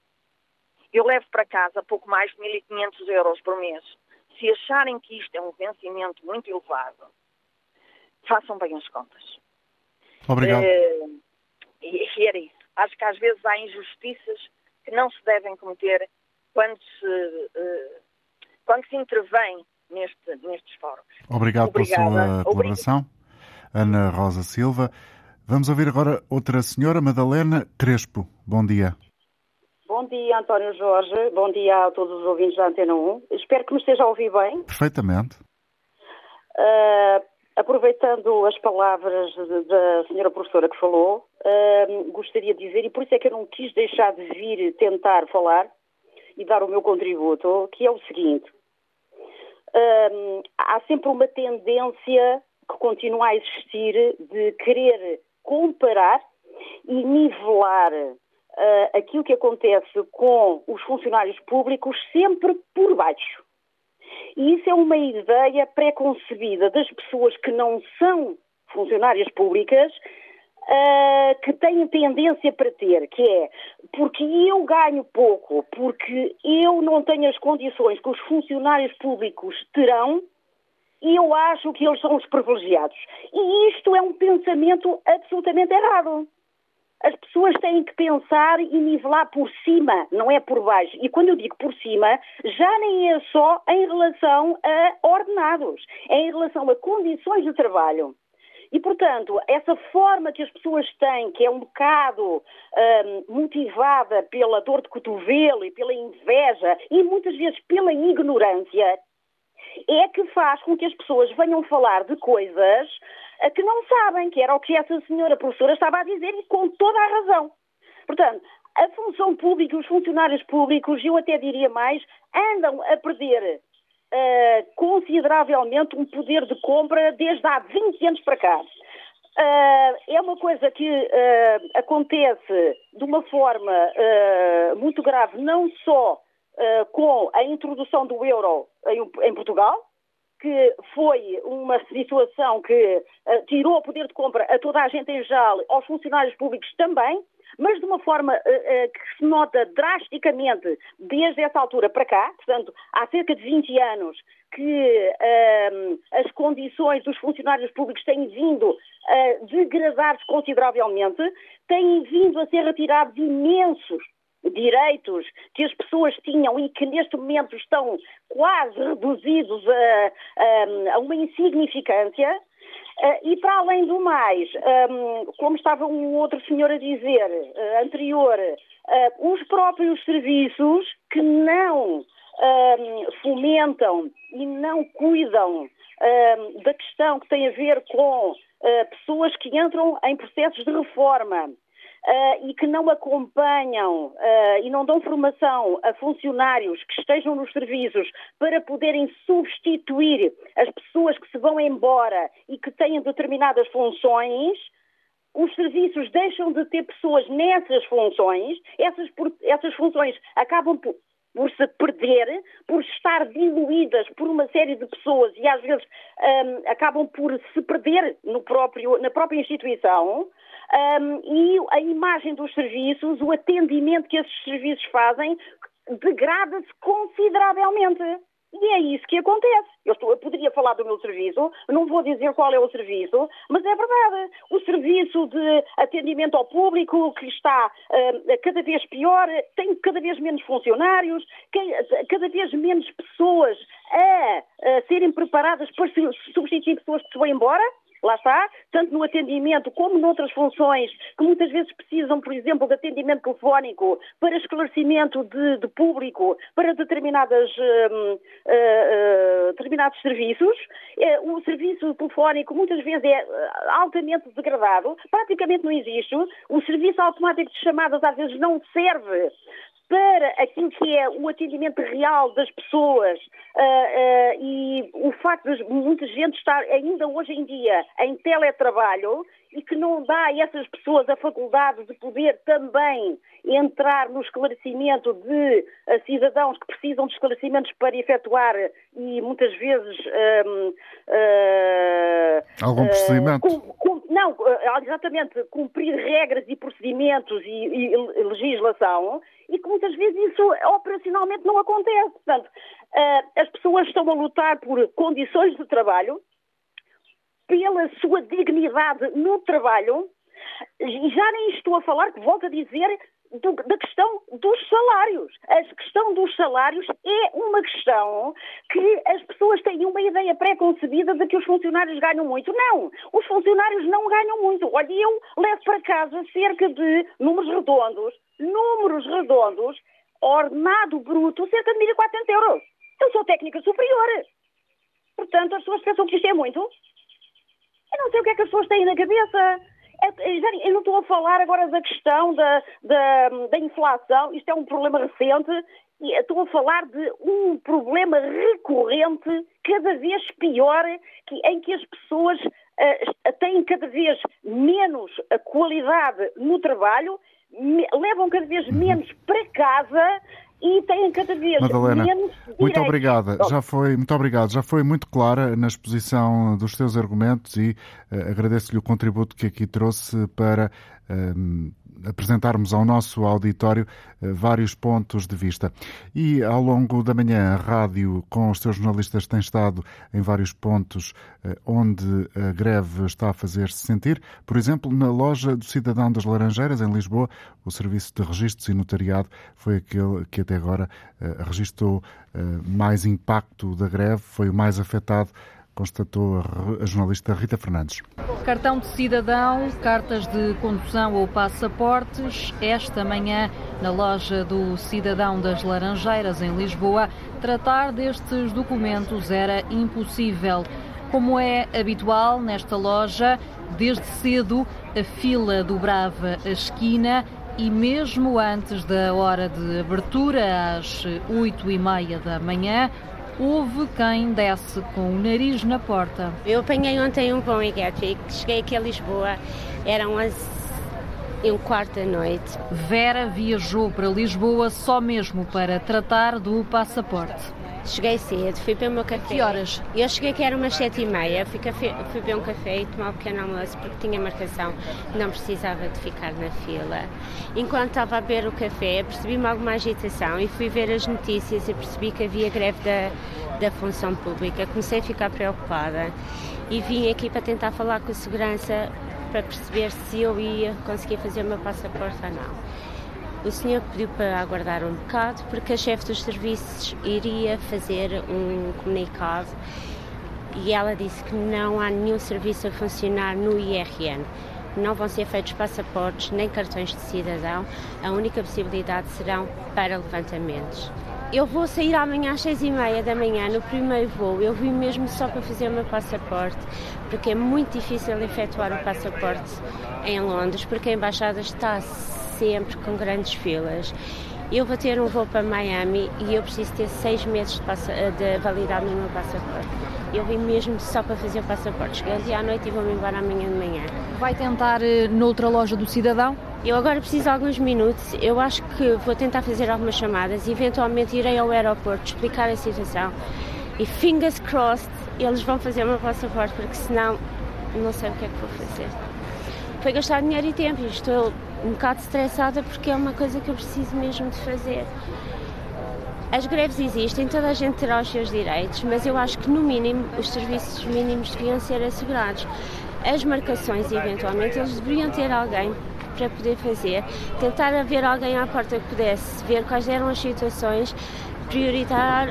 Eu levo para casa pouco mais de 1.500 euros por mês. Se acharem que isto é um vencimento muito elevado, façam bem as contas. Obrigado. Uh, e era isso. Acho que às vezes há injustiças que não se devem cometer quando se, uh, quando se intervém neste, nestes fóruns. Obrigado Obrigada. pela sua colaboração, Ana Rosa Silva. Vamos ouvir agora outra senhora, Madalena Crespo. Bom dia. Bom dia, António Jorge. Bom dia a todos os ouvintes da Antena 1. Espero que me esteja a ouvir bem. Perfeitamente. Uh, Aproveitando as palavras da senhora professora que falou, uh, gostaria de dizer, e por isso é que eu não quis deixar de vir tentar falar e dar o meu contributo, que é o seguinte. Há sempre uma tendência que continua a existir de querer comparar e nivelar uh, aquilo que acontece com os funcionários públicos sempre por baixo. E isso é uma ideia pré-concebida das pessoas que não são funcionárias públicas uh, que têm tendência para ter, que é porque eu ganho pouco, porque eu não tenho as condições que os funcionários públicos terão, e eu acho que eles são os privilegiados. E isto é um pensamento absolutamente errado. As pessoas têm que pensar e nivelar por cima, não é por baixo. E quando eu digo por cima, já nem é só em relação a ordenados, é em relação a condições de trabalho. E, portanto, essa forma que as pessoas têm, que é um bocado hum, motivada pela dor de cotovelo e pela inveja e muitas vezes pela ignorância, é que faz com que as pessoas venham falar de coisas que não sabem, que era o que essa senhora professora estava a dizer e com toda a razão. Portanto, a função pública os funcionários públicos, eu até diria mais, andam a perder uh, consideravelmente um poder de compra desde há 20 anos para cá. Uh, é uma coisa que uh, acontece de uma forma muito grave, não só com a introdução do euro em, em Portugal, que foi uma situação que uh, tirou o poder de compra a toda a gente em geral, aos funcionários públicos também, mas de uma forma uh, uh, que se nota drasticamente desde essa altura para cá, portanto, há cerca de 20 anos que um, as condições dos funcionários públicos têm vindo a degradar-se consideravelmente, têm vindo a ser retirados imensos direitos que as pessoas tinham e que neste momento estão quase reduzidos a, a, a uma insignificância. Uh, e para além do mais, um, como estava um outro senhor a dizer uh, anterior, uh, os próprios serviços que não fomentam e não cuidam da questão que tem a ver com pessoas que entram em processos de reforma uh, e que não acompanham uh, e não dão formação a funcionários que estejam nos serviços para poderem substituir as pessoas que se vão embora e que têm determinadas funções, os serviços deixam de ter pessoas nessas funções, essas, essas funções acabam por, por se perder, por estar diluídas por uma série de pessoas e às vezes um, acabam por se perder no próprio, na própria instituição. Um, e a imagem dos serviços, o atendimento que esses serviços fazem, degrada-se consideravelmente. E é isso que acontece. Eu, estou, eu, poderia falar do meu serviço, não vou dizer qual é o serviço, mas é verdade. O serviço de atendimento ao público, que está uh, cada vez pior, tem cada vez menos funcionários, cada vez menos pessoas a, a serem preparadas para substituir pessoas que se vão embora lá está, tanto no atendimento como noutras funções que muitas vezes precisam, por exemplo, de atendimento telefónico para esclarecimento de, de público para determinadas, uh, uh, determinados serviços. Uh, o serviço telefónico muitas vezes é altamente degradado, praticamente não existe. O serviço automático de chamadas às vezes não serve para aquilo que é o atendimento real das pessoas uh, uh, e o facto de muita gente estar ainda hoje em dia em teletrabalho e que não dá a essas pessoas a faculdade de poder também entrar no esclarecimento de uh, cidadãos que precisam de esclarecimentos para efetuar e muitas vezes um, algum procedimento com, com, não exatamente cumprir regras e procedimentos e, e legislação e que muitas vezes isso operacionalmente não acontece. Portanto, as pessoas estão a lutar por condições de trabalho, pela sua dignidade no trabalho, e já nem estou a falar, que volto a dizer, do, da questão dos salários. A questão dos salários é uma questão que as pessoas têm uma ideia pré-concebida de que os funcionários ganham muito. Não, os funcionários não ganham muito. Olha, eu levo para casa cerca de números redondos, números redondos, ordenado bruto, cerca de 1.400 euros. Eu sou técnica superior. Portanto, as pessoas pensam que isto é muito. Eu não sei o que é que as pessoas têm na cabeça. Eu não estou a falar agora da questão da, da, da inflação, isto é um problema recente, e estou a falar de um problema recorrente, cada vez pior, que, em que as pessoas uh, têm cada vez menos qualidade no trabalho, me, levam cada vez menos para casa e têm cada vez Madalena, menos muito obrigada. Já foi, muito obrigado. Já foi muito clara na exposição dos seus argumentos e uh, agradeço-lhe o contributo que aqui trouxe para apresentarmos ao nosso auditório uh, vários pontos de vista. E ao longo da manhã, a rádio com os seus jornalistas tem estado em vários pontos onde a greve está a fazer-se sentir. Por exemplo, na loja do Cidadão das Laranjeiras, em Lisboa, o serviço de registros e notariado foi aquele que até agora uh, registrou mais impacto da greve, foi o mais afetado, constatou a, jornalista Rita Fernandes. Cartão de cidadão, cartas de condução ou passaportes. Esta manhã, na loja do Cidadão das Laranjeiras, em Lisboa, tratar destes documentos era impossível. Como é habitual nesta loja, desde cedo a fila dobrava a esquina e mesmo antes da hora de abertura, às oito e meia da manhã, houve quem desse com o nariz na porta. Eu apanhei ontem um pão e cheguei aqui a Lisboa, eram as e um quarto da noite. Vera viajou para Lisboa só mesmo para tratar do passaporte. Cheguei cedo, fui beber o meu café. Que horas? Eu cheguei que era umas sete e meia, fui, café, fui beber um café e tomar um pequeno almoço porque tinha marcação, não precisava de ficar na fila. Enquanto estava a beber o café, percebi-me alguma agitação e fui ver as notícias e percebi que havia greve da, da função pública. Comecei a ficar preocupada e vim aqui para tentar falar com a segurança para perceber se eu ia conseguir fazer o meu passaporte ou não. O senhor pediu para aguardar um bocado porque a chefe dos serviços iria fazer um comunicado e ela disse que não há nenhum serviço a funcionar no IRN. Não vão ser feitos passaportes nem cartões de cidadão. A única possibilidade serão para levantamentos. Eu vou sair amanhã às seis e meia da manhã no primeiro voo. Eu vim mesmo só para fazer o meu passaporte, porque é muito difícil efetuar o passaporte em Londres, porque a embaixada está sempre com grandes filas. Eu vou ter um voo para Miami e eu preciso ter seis meses de, de validade no meu passaporte. Eu vim mesmo só para fazer o passaporte. Cheguei ontem à noite e vou-me embora amanhã de manhã. Vai tentar eh, noutra loja do cidadão? Eu agora preciso de alguns minutos. Eu acho que vou tentar fazer algumas chamadas e eventualmente irei ao aeroporto explicar a situação. E fingers crossed, eles vão fazer o meu passaporte, porque senão não sei o que é que vou fazer. Foi gastar dinheiro e tempo e estou um bocado estressada porque é uma coisa que eu preciso mesmo de fazer. As greves existem, toda a gente terá os seus direitos, mas eu acho que no mínimo os serviços mínimos deviam ser assegurados. As marcações, eventualmente, eles deveriam ter alguém para poder fazer, tentar haver alguém à porta que pudesse ver quais eram as situações, prioritar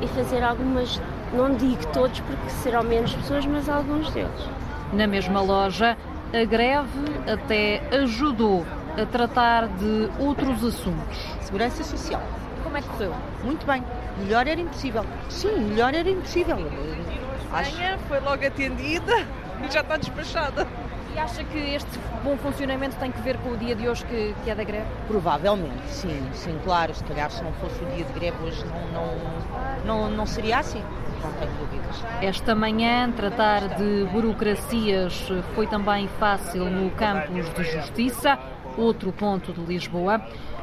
e fazer algumas, não digo todos porque serão menos pessoas, mas alguns deles. Na mesma loja, a greve até ajudou a tratar de outros assuntos. Segurança social. Como é que correu? Muito bem. Melhor era impossível. Sim, melhor era impossível. Acho... foi logo atendida e já está despachada. E acha que este bom funcionamento tem que ver com o dia de hoje que, que, é da greve? Provavelmente, sim, sim, claro. Se calhar se não fosse o dia de greve hoje não, não, não, não seria assim. Esta manhã, tratar de burocracias foi também fácil no campus de Justiça, outro ponto de Lisboa.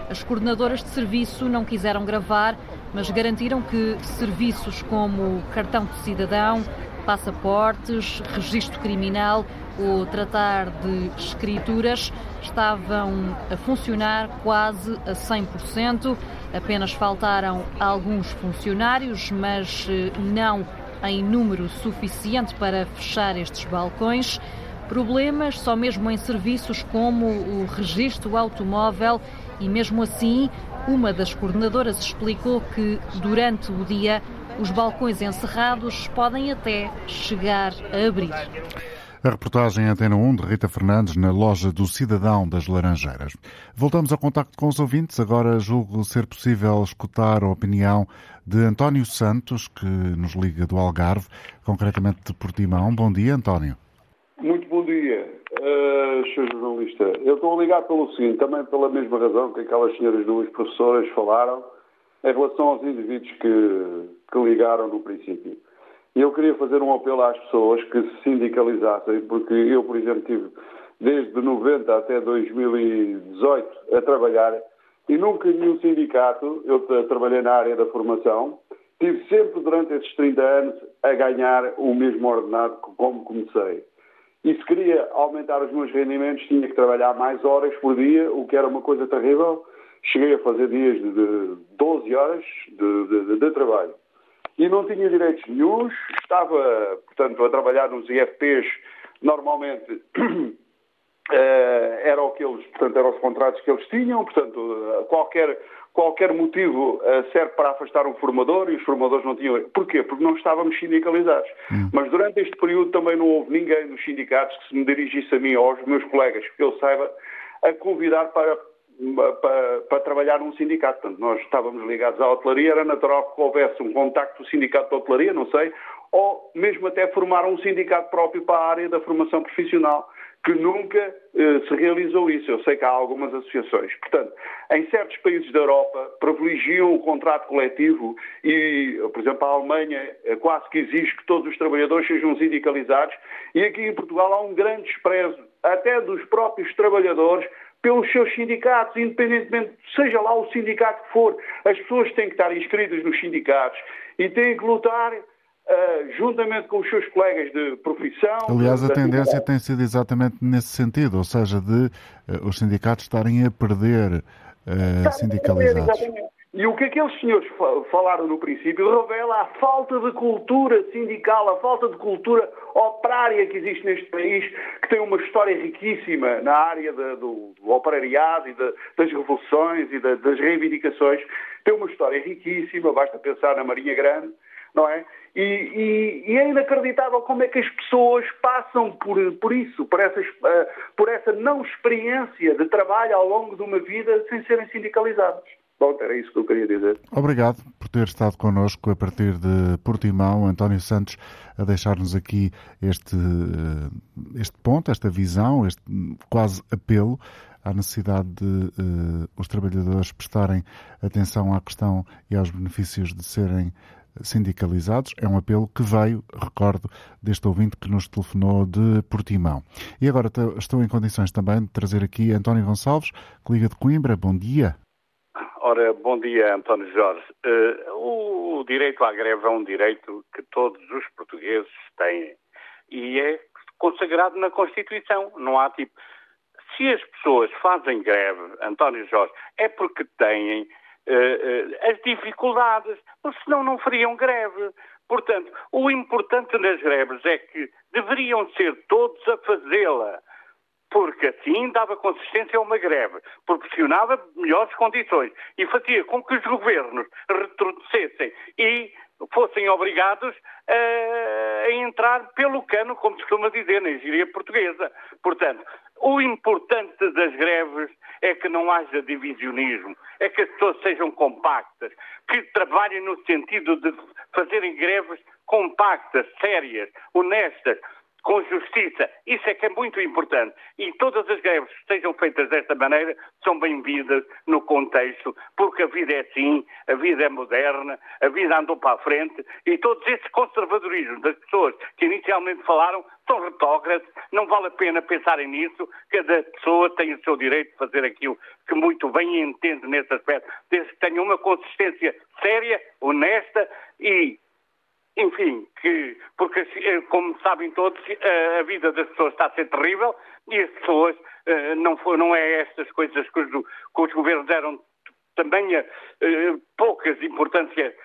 As coordenadoras de serviço não quiseram gravar, mas garantiram que serviços como cartão de cidadão, passaportes, registro criminal ou tratar de escrituras estavam a funcionar quase a 100%. Apenas faltaram alguns funcionários, mas eh, não em número suficiente para fechar estes balcões. Problemas só mesmo em serviços como o registro automóvel e mesmo assim uma das coordenadoras explicou que durante o dia os balcões encerrados podem até chegar a abrir. A reportagem Antena 1 de Rita Fernandes na loja do Cidadão das Laranjeiras. Voltamos ao contacto com os ouvintes. Agora julgo ser possível escutar a opinião de António Santos, que nos liga do Algarve, concretamente de Portimão. Bom dia, António. Muito bom dia, uh, Sr. Jornalista. Eu estou a ligar pelo seguinte, também pela mesma razão que aquelas senhoras duas professoras falaram, em relação aos indivíduos que, que ligaram no princípio. Eu queria fazer um apelo às pessoas que se sindicalizassem, porque eu, por exemplo, tive desde 90 até 2018 a trabalhar e nunca nenhum sindicato, eu trabalhei na área da formação, tive sempre durante esses 30 anos a ganhar o mesmo ordenado como comecei. E se queria aumentar os meus rendimentos, tinha que trabalhar mais horas por dia, o que era uma coisa terrível. Cheguei a fazer dias de 12 horas de, de, de trabalho e não tinha direitos nenhums, estava, portanto, a trabalhar nos IFPs, normalmente eh, era o que eles, portanto, eram os contratos que eles tinham, portanto, qualquer, qualquer motivo eh, serve para afastar um formador e os formadores não tinham. Porquê? Porque não estávamos sindicalizados. Hum. Mas durante este período também não houve ninguém nos sindicatos que se me dirigisse a mim ou aos meus colegas, que eu saiba, a convidar para para, para, trabalhar num sindicato. Portanto, nós estávamos ligados à hotelaria, era natural que houvesse um contacto do sindicato de hotelaria, não sei, ou mesmo até formar um sindicato próprio para a área da formação profissional, que nunca eh, se realizou isso. Eu sei que há algumas associações. Portanto, em certos países da Europa privilegiam o contrato coletivo e, por exemplo, a Alemanha eh, quase que exige que todos os trabalhadores sejam sindicalizados e aqui em Portugal há um grande desprezo, até dos próprios trabalhadores, pelos seus sindicatos, independentemente, seja lá o sindicato que for, as pessoas têm que estar inscritas nos sindicatos e têm que lutar uh, juntamente com os seus colegas de profissão. Aliás, a tendência tem sido exatamente nesse sentido, ou seja, de uh, os sindicatos estarem a perder uh, sindicalizados. Exatamente. E o que aqueles senhores falaram no princípio revela a falta de cultura sindical, a falta de cultura operária que existe neste país, que tem uma história riquíssima na área do, do, operariado e das revoluções e das reivindicações. Tem uma história riquíssima, basta pensar na Marinha Grande, não é? E, e, e, é inacreditável como é que as pessoas passam por, por isso, por, essas, uh, por essa não experiência de trabalho ao longo de uma vida sem serem sindicalizados. Bom, era isso que eu queria dizer. Obrigado por ter estado connosco a partir de Portimão, António Santos, a deixar-nos aqui este, eh, este ponto, esta visão, este quase apelo à necessidade de uh, os trabalhadores prestarem atenção à questão e aos benefícios de serem sindicalizados. É um apelo que veio, recordo, deste ouvinte que nos telefonou de Portimão. E agora estou em condições também de trazer aqui António Gonçalves, que liga de Coimbra. Bom dia. Ora, bom dia, António Jorge. Uh, o direito à greve é um direito que todos os portugueses têm e é consagrado na Constituição. Não há tipo. Se as pessoas fazem greve, António Jorge, é porque têm uh, uh, as dificuldades, senão não fariam greve. Portanto, o importante nas greves é que deveriam ser todos a fazê-la porque assim dava consistência a uma greve, proporcionava melhores condições e fazia com que os governos retrocessem e fossem obrigados a, a entrar pelo cano, como se costuma dizer na engenharia portuguesa. Portanto, o importante das greves é que não haja divisionismo, é que as pessoas sejam compactas, que trabalhem no sentido de fazerem greves compactas, sérias, honestas com justiça. Isso é que é muito importante. E todas as greves que sejam feitas desta maneira são bem-vindas no contexto, porque a vida é assim, a vida é moderna, a vida andou para a frente e todos esses conservadorismos das pessoas que inicialmente falaram são retógrafos, não vale a pena pensarem nisso, cada pessoa tem o seu direito de fazer aquilo que muito bem entende nesse aspecto, desde que tenha uma consistência séria, honesta e enfim, que, porque eh, como sabem todos, eh, a vida das pessoas está a ser terrível e as pessoas eh, não, foi, não é estas coisas que os, que os governos deram também poucas importância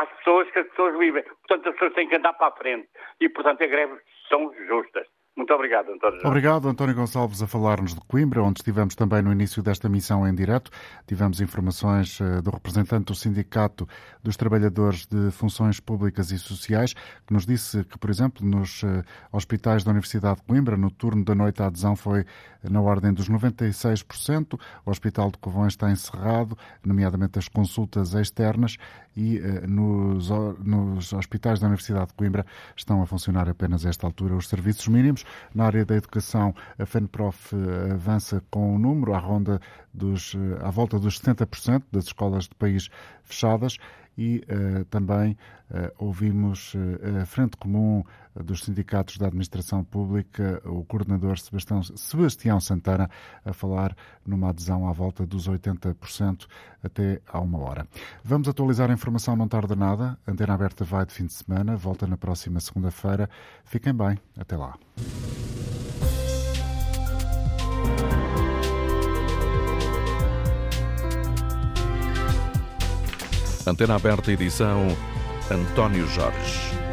às pessoas que as pessoas vivem. Portanto, as pessoas têm que andar para a frente e, portanto, as greves são justas. Muito obrigado, António. Obrigado, António Gonçalves, a falar-nos de Coimbra, onde estivemos também no início desta missão em direto. Tivemos informações uh, do representante do Sindicato dos Trabalhadores de Funções Públicas e Sociais, que nos disse que, por exemplo, nos uh, hospitais da Universidade de Coimbra, no turno da noite a adesão foi na ordem dos 96%. O Hospital de Covões está encerrado, nomeadamente as consultas externas, e uh, nos, nos hospitais da Universidade de Coimbra estão a funcionar apenas a esta altura os serviços mínimos. Na área da educação, a FENPROF uh, avança com o número à ronda dos, uh, à volta dos 70% das escolas de país fechadas e uh, também uh, ouvimos uh, a Frente Comum dos Sindicatos da Administração Pública, o coordenador Sebastião, Sebastião Santana, a falar numa adesão à volta dos 80% até à uma hora. Vamos atualizar a informação não tarda nada. A Antena Aberta vai de fim de semana, volta na próxima segunda-feira. Fiquem bem, até lá. Antena Aberta, edição António Jorge.